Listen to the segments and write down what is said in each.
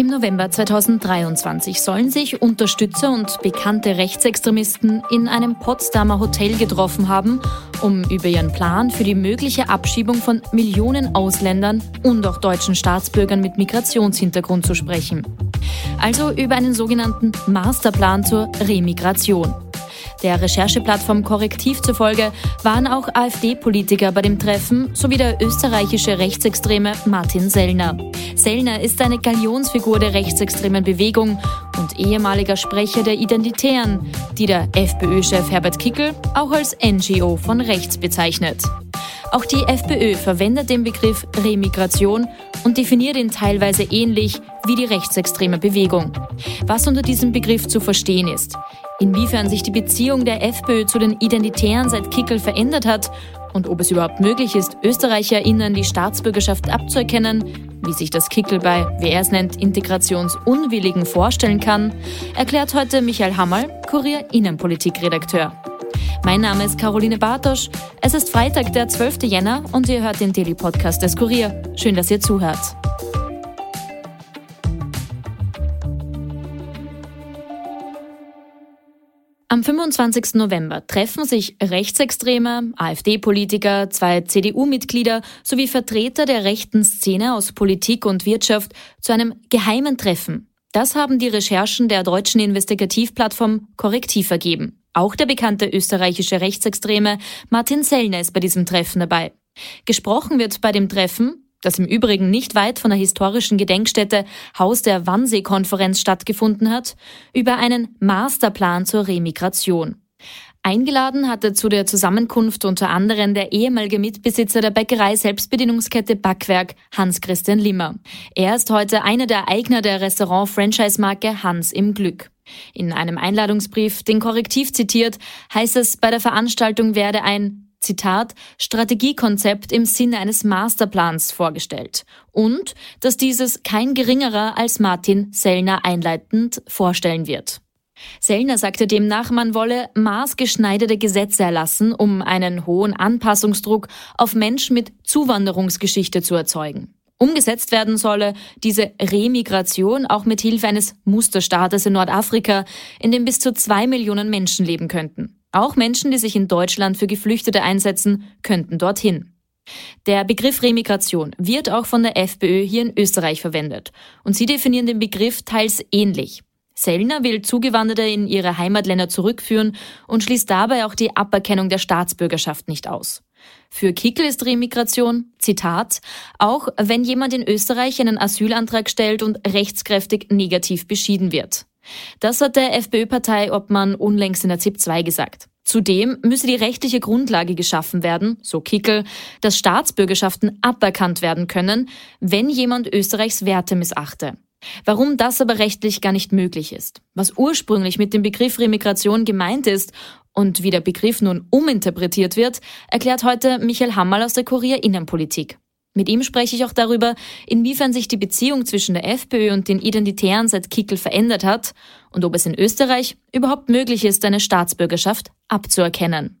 Im November 2023 sollen sich Unterstützer und bekannte Rechtsextremisten in einem Potsdamer Hotel getroffen haben, um über ihren Plan für die mögliche Abschiebung von Millionen Ausländern und auch deutschen Staatsbürgern mit Migrationshintergrund zu sprechen. Also über einen sogenannten Masterplan zur Remigration. Der Rechercheplattform Korrektiv zufolge waren auch AfD-Politiker bei dem Treffen sowie der österreichische Rechtsextreme Martin Sellner. Sellner ist eine Galionsfigur der rechtsextremen Bewegung und ehemaliger Sprecher der Identitären, die der FPÖ-Chef Herbert Kickel auch als NGO von rechts bezeichnet. Auch die FPÖ verwendet den Begriff Remigration und definiert ihn teilweise ähnlich wie die rechtsextreme Bewegung. Was unter diesem Begriff zu verstehen ist, inwiefern sich die Beziehung der FPÖ zu den Identitären seit Kickel verändert hat und ob es überhaupt möglich ist, ÖsterreicherInnen die Staatsbürgerschaft abzuerkennen, wie sich das Kickel bei, wie er es nennt, Integrationsunwilligen vorstellen kann, erklärt heute Michael Hammerl, Kurier Innenpolitikredakteur. Mein Name ist Caroline Bartosch. Es ist Freitag, der 12. Jänner und ihr hört den Daily Podcast des Kurier. Schön, dass ihr zuhört. Am 25. November treffen sich Rechtsextreme, AfD-Politiker, zwei CDU-Mitglieder sowie Vertreter der rechten Szene aus Politik und Wirtschaft zu einem geheimen Treffen. Das haben die Recherchen der deutschen Investigativplattform Korrektiv ergeben. Auch der bekannte österreichische Rechtsextreme Martin Sellner ist bei diesem Treffen dabei. Gesprochen wird bei dem Treffen, das im Übrigen nicht weit von der historischen Gedenkstätte Haus der Wannsee-Konferenz stattgefunden hat, über einen Masterplan zur Remigration. Eingeladen hatte zu der Zusammenkunft unter anderem der ehemalige Mitbesitzer der Bäckerei Selbstbedienungskette Backwerk, Hans-Christian Limmer. Er ist heute einer der Eigner der Restaurant-Franchise-Marke Hans im Glück. In einem Einladungsbrief, den Korrektiv zitiert, heißt es, bei der Veranstaltung werde ein Zitat, Strategiekonzept im Sinne eines Masterplans vorgestellt und dass dieses kein geringerer als Martin Sellner einleitend vorstellen wird. Sellner sagte demnach, man wolle maßgeschneiderte Gesetze erlassen, um einen hohen Anpassungsdruck auf Menschen mit Zuwanderungsgeschichte zu erzeugen. Umgesetzt werden solle diese Remigration auch mit Hilfe eines Musterstaates in Nordafrika, in dem bis zu zwei Millionen Menschen leben könnten. Auch Menschen, die sich in Deutschland für Geflüchtete einsetzen, könnten dorthin. Der Begriff Remigration wird auch von der FPÖ hier in Österreich verwendet. Und sie definieren den Begriff teils ähnlich. Sellner will Zugewanderte in ihre Heimatländer zurückführen und schließt dabei auch die Aberkennung der Staatsbürgerschaft nicht aus. Für Kickel ist Remigration, Zitat, auch wenn jemand in Österreich einen Asylantrag stellt und rechtskräftig negativ beschieden wird. Das hat der FPÖ-Parteiobmann unlängst in der ZIP 2 gesagt. Zudem müsse die rechtliche Grundlage geschaffen werden, so Kickel, dass Staatsbürgerschaften aberkannt werden können, wenn jemand Österreichs Werte missachte. Warum das aber rechtlich gar nicht möglich ist, was ursprünglich mit dem Begriff Remigration gemeint ist und wie der Begriff nun uminterpretiert wird, erklärt heute Michael Hammerl aus der Kurier Innenpolitik. Mit ihm spreche ich auch darüber, inwiefern sich die Beziehung zwischen der FPÖ und den Identitären seit Kickel verändert hat und ob es in Österreich überhaupt möglich ist, eine Staatsbürgerschaft abzuerkennen.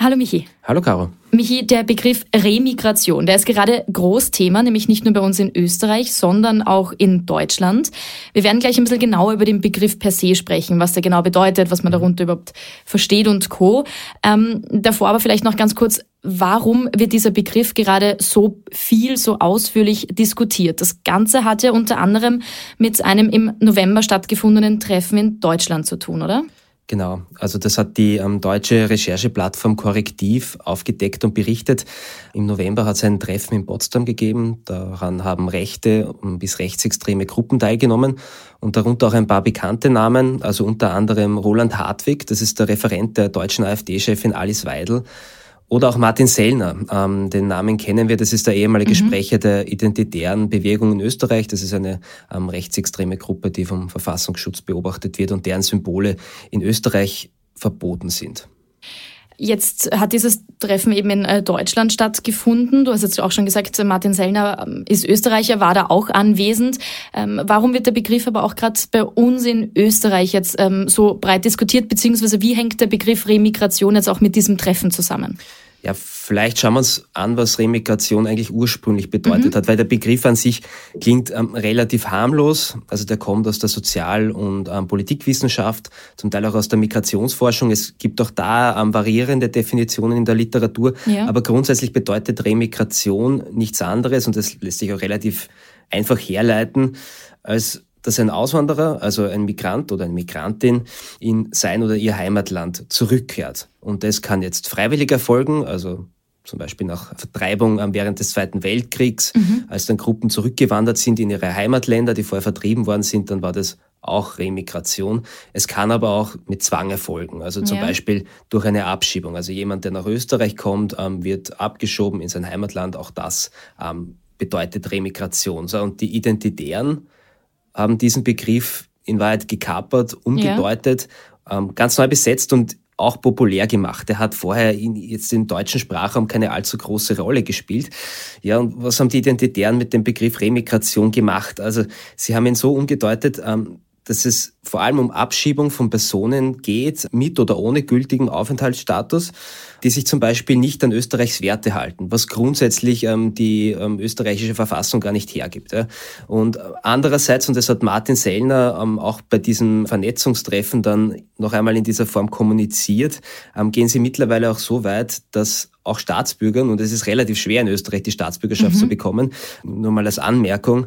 Hallo Michi. Hallo Caro. Michi, der Begriff Remigration, der ist gerade Großthema, nämlich nicht nur bei uns in Österreich, sondern auch in Deutschland. Wir werden gleich ein bisschen genauer über den Begriff per se sprechen, was der genau bedeutet, was man darunter überhaupt versteht und co. Ähm, davor aber vielleicht noch ganz kurz, warum wird dieser Begriff gerade so viel, so ausführlich diskutiert? Das Ganze hat ja unter anderem mit einem im November stattgefundenen Treffen in Deutschland zu tun, oder? Genau, also das hat die ähm, deutsche Rechercheplattform Korrektiv aufgedeckt und berichtet. Im November hat es ein Treffen in Potsdam gegeben. Daran haben rechte bis rechtsextreme Gruppen teilgenommen und darunter auch ein paar bekannte Namen, also unter anderem Roland Hartwig, das ist der Referent der deutschen AfD-Chefin Alice Weidel oder auch Martin Sellner, ähm, den Namen kennen wir, das ist der ehemalige mhm. Sprecher der identitären Bewegung in Österreich. Das ist eine ähm, rechtsextreme Gruppe, die vom Verfassungsschutz beobachtet wird und deren Symbole in Österreich verboten sind. Jetzt hat dieses Treffen eben in äh, Deutschland stattgefunden. Du hast jetzt auch schon gesagt, Martin Sellner ähm, ist Österreicher, war da auch anwesend. Ähm, warum wird der Begriff aber auch gerade bei uns in Österreich jetzt ähm, so breit diskutiert, beziehungsweise wie hängt der Begriff Remigration jetzt auch mit diesem Treffen zusammen? Ja, vielleicht schauen wir uns an, was Remigration eigentlich ursprünglich bedeutet mhm. hat, weil der Begriff an sich klingt ähm, relativ harmlos. Also der kommt aus der Sozial- und ähm, Politikwissenschaft, zum Teil auch aus der Migrationsforschung. Es gibt auch da ähm, variierende Definitionen in der Literatur, ja. aber grundsätzlich bedeutet Remigration nichts anderes und das lässt sich auch relativ einfach herleiten als dass ein Auswanderer, also ein Migrant oder eine Migrantin, in sein oder ihr Heimatland zurückkehrt. Und das kann jetzt freiwillig erfolgen, also zum Beispiel nach Vertreibung während des Zweiten Weltkriegs, mhm. als dann Gruppen zurückgewandert sind in ihre Heimatländer, die vorher vertrieben worden sind, dann war das auch Remigration. Es kann aber auch mit Zwang erfolgen, also zum ja. Beispiel durch eine Abschiebung. Also jemand, der nach Österreich kommt, ähm, wird abgeschoben in sein Heimatland. Auch das ähm, bedeutet Remigration. und die Identitären haben diesen Begriff in Wahrheit gekapert, umgedeutet, ja. ähm, ganz neu besetzt und auch populär gemacht. Er hat vorher in, jetzt im deutschen Sprachraum keine allzu große Rolle gespielt. Ja, und was haben die Identitären mit dem Begriff Remigration gemacht? Also sie haben ihn so umgedeutet, ähm, dass es vor allem um Abschiebung von Personen geht, mit oder ohne gültigen Aufenthaltsstatus, die sich zum Beispiel nicht an Österreichs Werte halten, was grundsätzlich ähm, die ähm, österreichische Verfassung gar nicht hergibt. Ja. Und andererseits, und das hat Martin Sellner ähm, auch bei diesem Vernetzungstreffen dann noch einmal in dieser Form kommuniziert, ähm, gehen sie mittlerweile auch so weit, dass auch Staatsbürgern, und es ist relativ schwer in Österreich die Staatsbürgerschaft mhm. zu bekommen, nur mal als Anmerkung,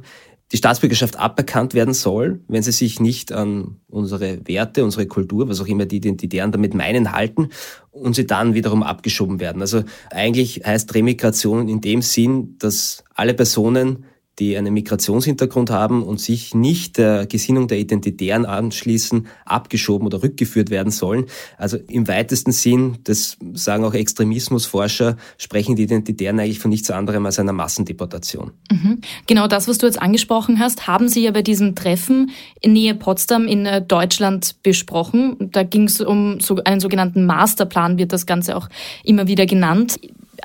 die Staatsbürgerschaft aberkannt werden soll, wenn sie sich nicht an unsere Werte, unsere Kultur, was auch immer die Identitären damit meinen, halten und sie dann wiederum abgeschoben werden. Also eigentlich heißt Remigration in dem Sinn, dass alle Personen die einen Migrationshintergrund haben und sich nicht der Gesinnung der Identitären anschließen, abgeschoben oder rückgeführt werden sollen. Also im weitesten Sinn, das sagen auch Extremismusforscher, sprechen die Identitären eigentlich von nichts anderem als einer Massendeportation. Mhm. Genau das, was du jetzt angesprochen hast, haben Sie ja bei diesem Treffen in Nähe Potsdam in äh, Deutschland besprochen. Da ging es um so einen sogenannten Masterplan, wird das Ganze auch immer wieder genannt.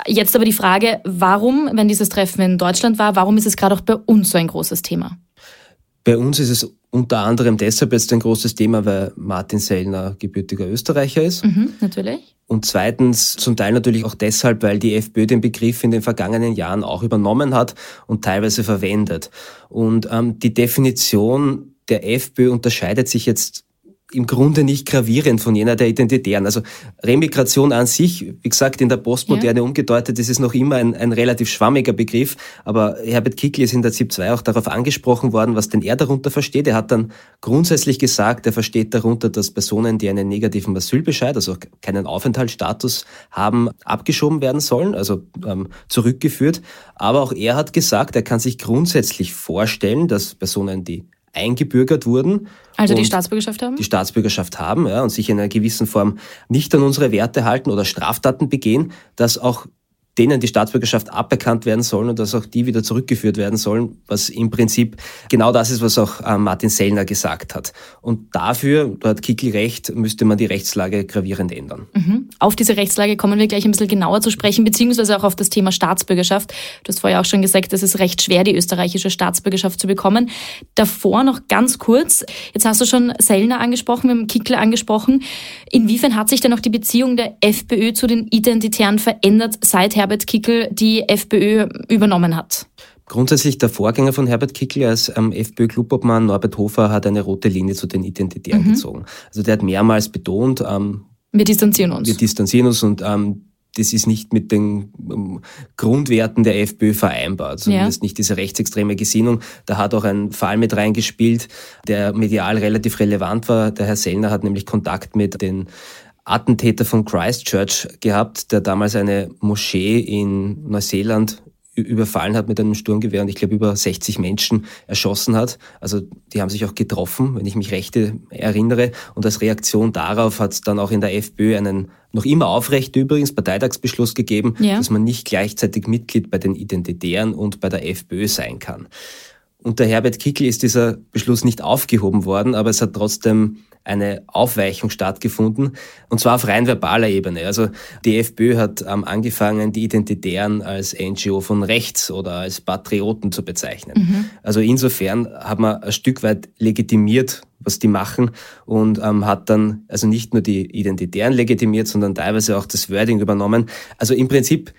Jetzt aber die Frage, warum, wenn dieses Treffen in Deutschland war, warum ist es gerade auch bei uns so ein großes Thema? Bei uns ist es unter anderem deshalb jetzt ein großes Thema, weil Martin Sellner gebürtiger Österreicher ist. Mhm, natürlich. Und zweitens zum Teil natürlich auch deshalb, weil die FPÖ den Begriff in den vergangenen Jahren auch übernommen hat und teilweise verwendet. Und ähm, die Definition der FPÖ unterscheidet sich jetzt im Grunde nicht gravierend von jener der Identitären. Also Remigration an sich, wie gesagt, in der Postmoderne ja. umgedeutet, das ist noch immer ein, ein relativ schwammiger Begriff, aber Herbert Kickl ist in der ZIP 2 auch darauf angesprochen worden, was denn er darunter versteht. Er hat dann grundsätzlich gesagt, er versteht darunter, dass Personen, die einen negativen Asylbescheid, also keinen Aufenthaltsstatus haben, abgeschoben werden sollen, also ähm, zurückgeführt. Aber auch er hat gesagt, er kann sich grundsätzlich vorstellen, dass Personen, die eingebürgert wurden. Also die Staatsbürgerschaft haben? Die Staatsbürgerschaft haben ja, und sich in einer gewissen Form nicht an unsere Werte halten oder Straftaten begehen, dass auch denen die Staatsbürgerschaft aberkannt werden sollen und dass auch die wieder zurückgeführt werden sollen, was im Prinzip genau das ist, was auch äh, Martin Sellner gesagt hat. Und dafür, da hat Kickel recht, müsste man die Rechtslage gravierend ändern. Mhm. Auf diese Rechtslage kommen wir gleich ein bisschen genauer zu sprechen, beziehungsweise auch auf das Thema Staatsbürgerschaft. Du hast vorher auch schon gesagt, es ist recht schwer, die österreichische Staatsbürgerschaft zu bekommen. Davor noch ganz kurz, jetzt hast du schon Sellner angesprochen, wir haben Kickel angesprochen. Inwiefern hat sich denn auch die Beziehung der FPÖ zu den Identitären verändert, seit Herr Herbert Kickel die FPÖ übernommen hat? Grundsätzlich der Vorgänger von Herbert Kickel als ähm, FPÖ-Clubobmann Norbert Hofer hat eine rote Linie zu den Identitären mhm. gezogen. Also der hat mehrmals betont, ähm, wir distanzieren uns. Wir distanzieren uns und ähm, das ist nicht mit den ähm, Grundwerten der FPÖ vereinbar, zumindest ja. nicht diese rechtsextreme Gesinnung. Da hat auch ein Fall mit reingespielt, der medial relativ relevant war. Der Herr Sellner hat nämlich Kontakt mit den Attentäter von Christchurch gehabt, der damals eine Moschee in Neuseeland überfallen hat mit einem Sturmgewehr und ich glaube über 60 Menschen erschossen hat. Also die haben sich auch getroffen, wenn ich mich recht erinnere. Und als Reaktion darauf hat es dann auch in der FPÖ einen noch immer aufrecht übrigens Parteitagsbeschluss gegeben, ja. dass man nicht gleichzeitig Mitglied bei den Identitären und bei der FPÖ sein kann. Unter Herbert Kickl ist dieser Beschluss nicht aufgehoben worden, aber es hat trotzdem eine Aufweichung stattgefunden, und zwar auf rein verbaler Ebene. Also die FPÖ hat ähm, angefangen, die Identitären als NGO von rechts oder als Patrioten zu bezeichnen. Mhm. Also insofern hat man ein Stück weit legitimiert, was die machen und ähm, hat dann also nicht nur die Identitären legitimiert, sondern teilweise auch das Wording übernommen. Also im Prinzip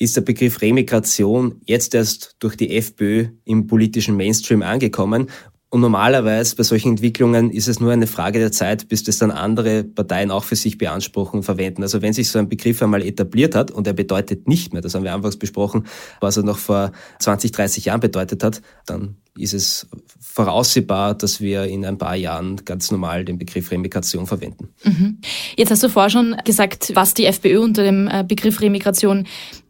ist der Begriff Remigration jetzt erst durch die FPÖ im politischen Mainstream angekommen und normalerweise bei solchen Entwicklungen ist es nur eine Frage der Zeit, bis das dann andere Parteien auch für sich beanspruchen und verwenden. Also wenn sich so ein Begriff einmal etabliert hat und er bedeutet nicht mehr, das haben wir anfangs besprochen, was er noch vor 20, 30 Jahren bedeutet hat, dann ist es voraussehbar, dass wir in ein paar Jahren ganz normal den Begriff Remigration verwenden. Mhm. Jetzt hast du vorher schon gesagt, was die FPÖ unter dem äh, Begriff Remigration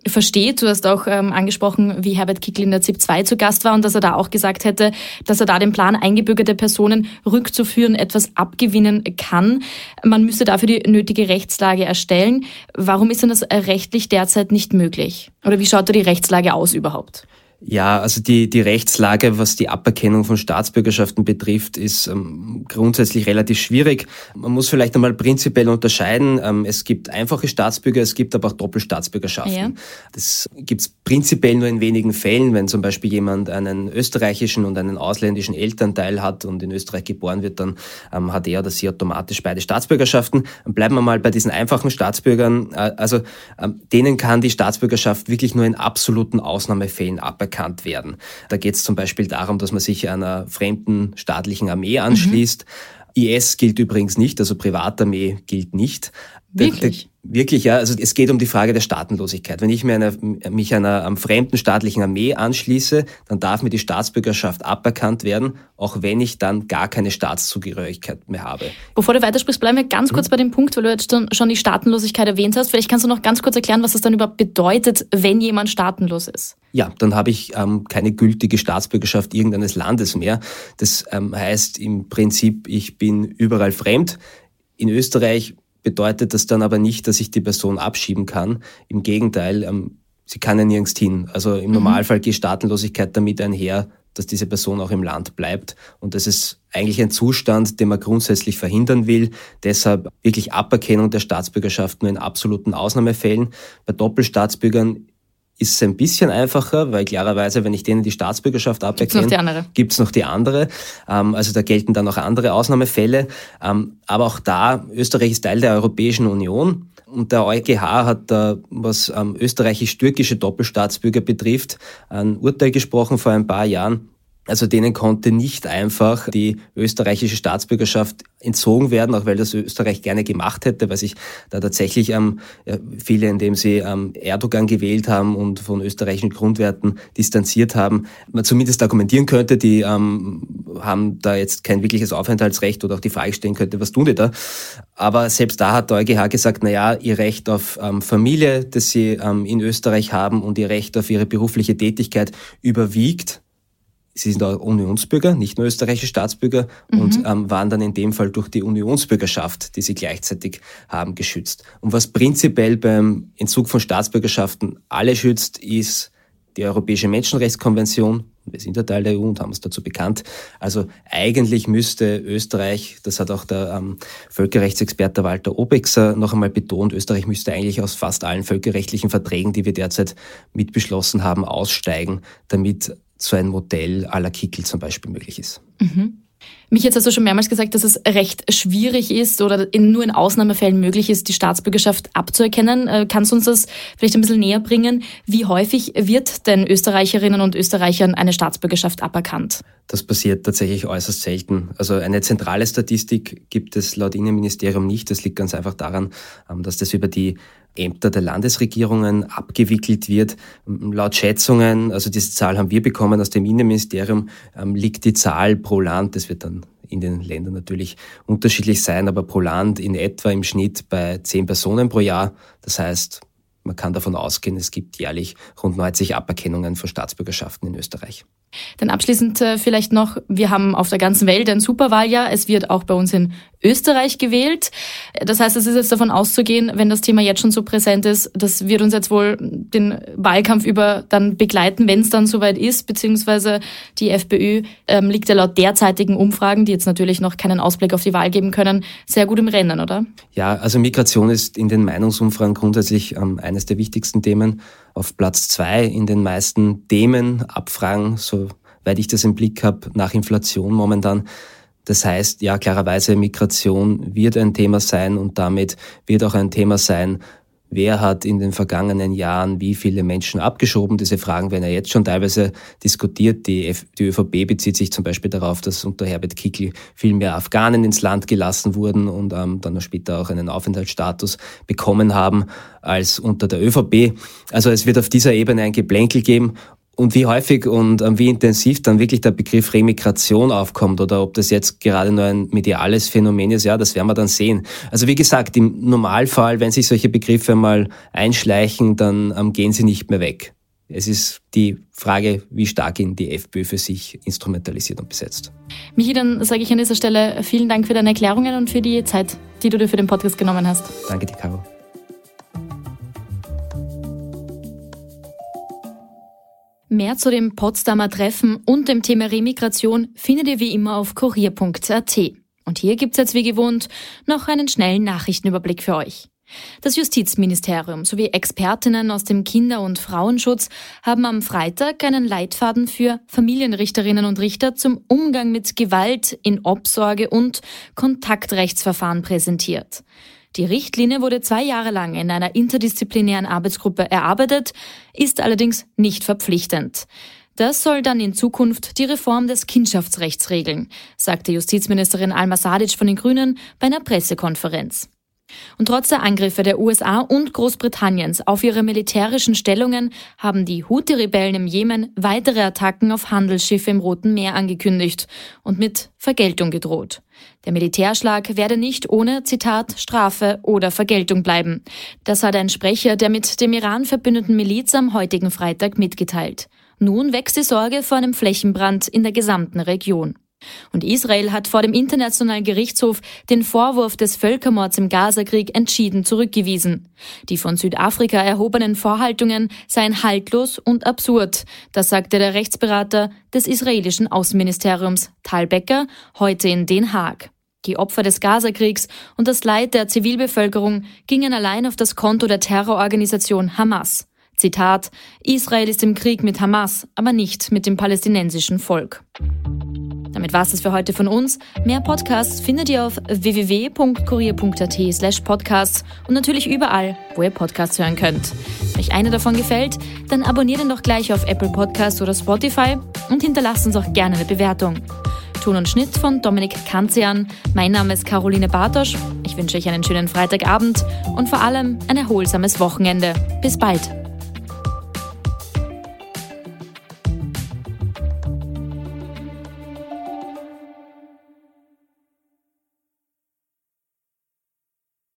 versteht. Du hast auch ähm, angesprochen, wie Herbert Kickl in der ZIP 2 zu Gast war und dass er da auch gesagt hätte, dass er da den Plan, eingebürgerte Personen rückzuführen, etwas abgewinnen kann. Man müsste dafür die nötige Rechtslage erstellen. Warum ist denn das rechtlich derzeit nicht möglich? Oder wie schaut da die Rechtslage aus überhaupt? Ja, also die, die Rechtslage, was die Aberkennung von Staatsbürgerschaften betrifft, ist ähm, grundsätzlich relativ schwierig. Man muss vielleicht einmal prinzipiell unterscheiden. Ähm, es gibt einfache Staatsbürger, es gibt aber auch Doppelstaatsbürgerschaften. Ja. Das gibt's prinzipiell nur in wenigen Fällen, wenn zum Beispiel jemand einen österreichischen und einen ausländischen Elternteil hat und in Österreich geboren wird, dann ähm, hat er oder sie automatisch beide Staatsbürgerschaften. Bleiben wir mal bei diesen einfachen Staatsbürgern. Äh, also ähm, denen kann die Staatsbürgerschaft wirklich nur in absoluten Ausnahmefällen aberkennen anerkannt werden. Da geht es zum Beispiel darum, dass man sich einer fremden staatlichen Armee anschließt. Mhm. IS gilt übrigens nicht, also Privatarmee gilt nicht. Wirklich? Wirklich, ja. Also es geht um die Frage der Staatenlosigkeit. Wenn ich mir einer, mich einer am fremden staatlichen Armee anschließe, dann darf mir die Staatsbürgerschaft aberkannt werden, auch wenn ich dann gar keine Staatszugehörigkeit mehr habe. Bevor du weitersprichst, bleiben wir ganz kurz hm? bei dem Punkt, weil du jetzt schon die Staatenlosigkeit erwähnt hast. Vielleicht kannst du noch ganz kurz erklären, was das dann überhaupt bedeutet, wenn jemand staatenlos ist. Ja, dann habe ich ähm, keine gültige Staatsbürgerschaft irgendeines Landes mehr. Das ähm, heißt im Prinzip, ich bin überall fremd. In Österreich bedeutet das dann aber nicht, dass ich die Person abschieben kann. Im Gegenteil, ähm, sie kann ja nirgends hin. Also im mhm. Normalfall geht Staatenlosigkeit damit einher, dass diese Person auch im Land bleibt. Und das ist eigentlich ein Zustand, den man grundsätzlich verhindern will. Deshalb wirklich Aberkennung der Staatsbürgerschaft nur in absoluten Ausnahmefällen. Bei Doppelstaatsbürgern ist es ein bisschen einfacher, weil klarerweise, wenn ich denen die Staatsbürgerschaft aberkenne, gibt es noch die andere. Ähm, also da gelten dann auch andere Ausnahmefälle. Ähm, aber auch da, Österreich ist Teil der Europäischen Union. Und der EuGH hat da, was ähm, österreichisch-türkische Doppelstaatsbürger betrifft, ein Urteil gesprochen vor ein paar Jahren, also denen konnte nicht einfach die österreichische Staatsbürgerschaft entzogen werden, auch weil das Österreich gerne gemacht hätte, weil sich da tatsächlich ähm, viele, indem sie ähm, Erdogan gewählt haben und von österreichischen Grundwerten distanziert haben, man zumindest argumentieren könnte, die ähm, haben da jetzt kein wirkliches Aufenthaltsrecht oder auch die Frage stellen könnte, was tun die da? Aber selbst da hat der EuGH gesagt, na ja, ihr Recht auf ähm, Familie, das sie ähm, in Österreich haben und ihr Recht auf ihre berufliche Tätigkeit überwiegt Sie sind auch Unionsbürger, nicht nur österreichische Staatsbürger mhm. und ähm, waren dann in dem Fall durch die Unionsbürgerschaft, die sie gleichzeitig haben, geschützt. Und was prinzipiell beim Entzug von Staatsbürgerschaften alle schützt, ist die Europäische Menschenrechtskonvention. Wir sind ja Teil der EU und haben uns dazu bekannt. Also eigentlich müsste Österreich, das hat auch der ähm, Völkerrechtsexperte Walter Obexer noch einmal betont, Österreich müsste eigentlich aus fast allen völkerrechtlichen Verträgen, die wir derzeit mitbeschlossen haben, aussteigen, damit so ein Modell à la Kickel zum Beispiel möglich ist. Mhm. Mich jetzt hast du schon mehrmals gesagt, dass es recht schwierig ist oder in, nur in Ausnahmefällen möglich ist, die Staatsbürgerschaft abzuerkennen. Äh, kannst du uns das vielleicht ein bisschen näher bringen? Wie häufig wird denn Österreicherinnen und Österreichern eine Staatsbürgerschaft aberkannt? Das passiert tatsächlich äußerst selten. Also eine zentrale Statistik gibt es laut Innenministerium nicht. Das liegt ganz einfach daran, ähm, dass das über die Ämter der Landesregierungen abgewickelt wird. Laut Schätzungen, also diese Zahl haben wir bekommen aus dem Innenministerium, ähm, liegt die Zahl pro Land, das wird dann in den Ländern natürlich unterschiedlich sein, aber pro Land in etwa im Schnitt bei zehn Personen pro Jahr. Das heißt, man kann davon ausgehen, es gibt jährlich rund 90 Aberkennungen von Staatsbürgerschaften in Österreich. Dann abschließend äh, vielleicht noch, wir haben auf der ganzen Welt ein Superwahljahr. Es wird auch bei uns in Österreich gewählt. Das heißt, es ist jetzt davon auszugehen, wenn das Thema jetzt schon so präsent ist, das wird uns jetzt wohl den Wahlkampf über dann begleiten, wenn es dann soweit ist, beziehungsweise die FPÖ ähm, liegt ja laut derzeitigen Umfragen, die jetzt natürlich noch keinen Ausblick auf die Wahl geben können, sehr gut im Rennen, oder? Ja, also Migration ist in den Meinungsumfragen grundsätzlich ähm, eines der wichtigsten Themen. Auf Platz zwei in den meisten Themenabfragen, soweit ich das im Blick habe, nach Inflation momentan. Das heißt, ja, klarerweise Migration wird ein Thema sein und damit wird auch ein Thema sein, wer hat in den vergangenen Jahren wie viele Menschen abgeschoben. Diese Fragen werden ja jetzt schon teilweise diskutiert. Die, F die ÖVP bezieht sich zum Beispiel darauf, dass unter Herbert Kickl viel mehr Afghanen ins Land gelassen wurden und ähm, dann später auch einen Aufenthaltsstatus bekommen haben als unter der ÖVP. Also es wird auf dieser Ebene ein Geplänkel geben und wie häufig und ähm, wie intensiv dann wirklich der Begriff Remigration aufkommt oder ob das jetzt gerade nur ein mediales Phänomen ist, ja, das werden wir dann sehen. Also wie gesagt, im Normalfall, wenn sich solche Begriffe mal einschleichen, dann ähm, gehen sie nicht mehr weg. Es ist die Frage, wie stark ihn die FPÖ für sich instrumentalisiert und besetzt. Michi, dann sage ich an dieser Stelle vielen Dank für deine Erklärungen und für die Zeit, die du dir für den Podcast genommen hast. Danke dir, Caro. Mehr zu dem Potsdamer Treffen und dem Thema Remigration findet ihr wie immer auf kurier.at. Und hier gibt's jetzt wie gewohnt noch einen schnellen Nachrichtenüberblick für euch. Das Justizministerium sowie Expertinnen aus dem Kinder- und Frauenschutz haben am Freitag einen Leitfaden für Familienrichterinnen und Richter zum Umgang mit Gewalt in Obsorge und Kontaktrechtsverfahren präsentiert. Die Richtlinie wurde zwei Jahre lang in einer interdisziplinären Arbeitsgruppe erarbeitet, ist allerdings nicht verpflichtend. Das soll dann in Zukunft die Reform des Kindschaftsrechts regeln, sagte Justizministerin Alma Sadic von den Grünen bei einer Pressekonferenz. Und trotz der Angriffe der USA und Großbritanniens auf ihre militärischen Stellungen haben die Houthi-Rebellen im Jemen weitere Attacken auf Handelsschiffe im Roten Meer angekündigt und mit Vergeltung gedroht. Der Militärschlag werde nicht ohne, Zitat, Strafe oder Vergeltung bleiben. Das hat ein Sprecher der mit dem Iran verbündeten Miliz am heutigen Freitag mitgeteilt. Nun wächst die Sorge vor einem Flächenbrand in der gesamten Region. Und Israel hat vor dem Internationalen Gerichtshof den Vorwurf des Völkermords im Gazakrieg entschieden zurückgewiesen. Die von Südafrika erhobenen Vorhaltungen seien haltlos und absurd. Das sagte der Rechtsberater des israelischen Außenministeriums Tal Becker heute in Den Haag. Die Opfer des Gazakriegs und das Leid der Zivilbevölkerung gingen allein auf das Konto der Terrororganisation Hamas. Zitat Israel ist im Krieg mit Hamas, aber nicht mit dem palästinensischen Volk. Damit war es für heute von uns. Mehr Podcasts findet ihr auf www.kurier.at slash podcasts und natürlich überall, wo ihr Podcasts hören könnt. Wenn euch einer davon gefällt, dann abonniert ihn doch gleich auf Apple Podcasts oder Spotify und hinterlasst uns auch gerne eine Bewertung. Ton und Schnitt von Dominik Kanzian. Mein Name ist Caroline Bartosch. Ich wünsche euch einen schönen Freitagabend und vor allem ein erholsames Wochenende. Bis bald.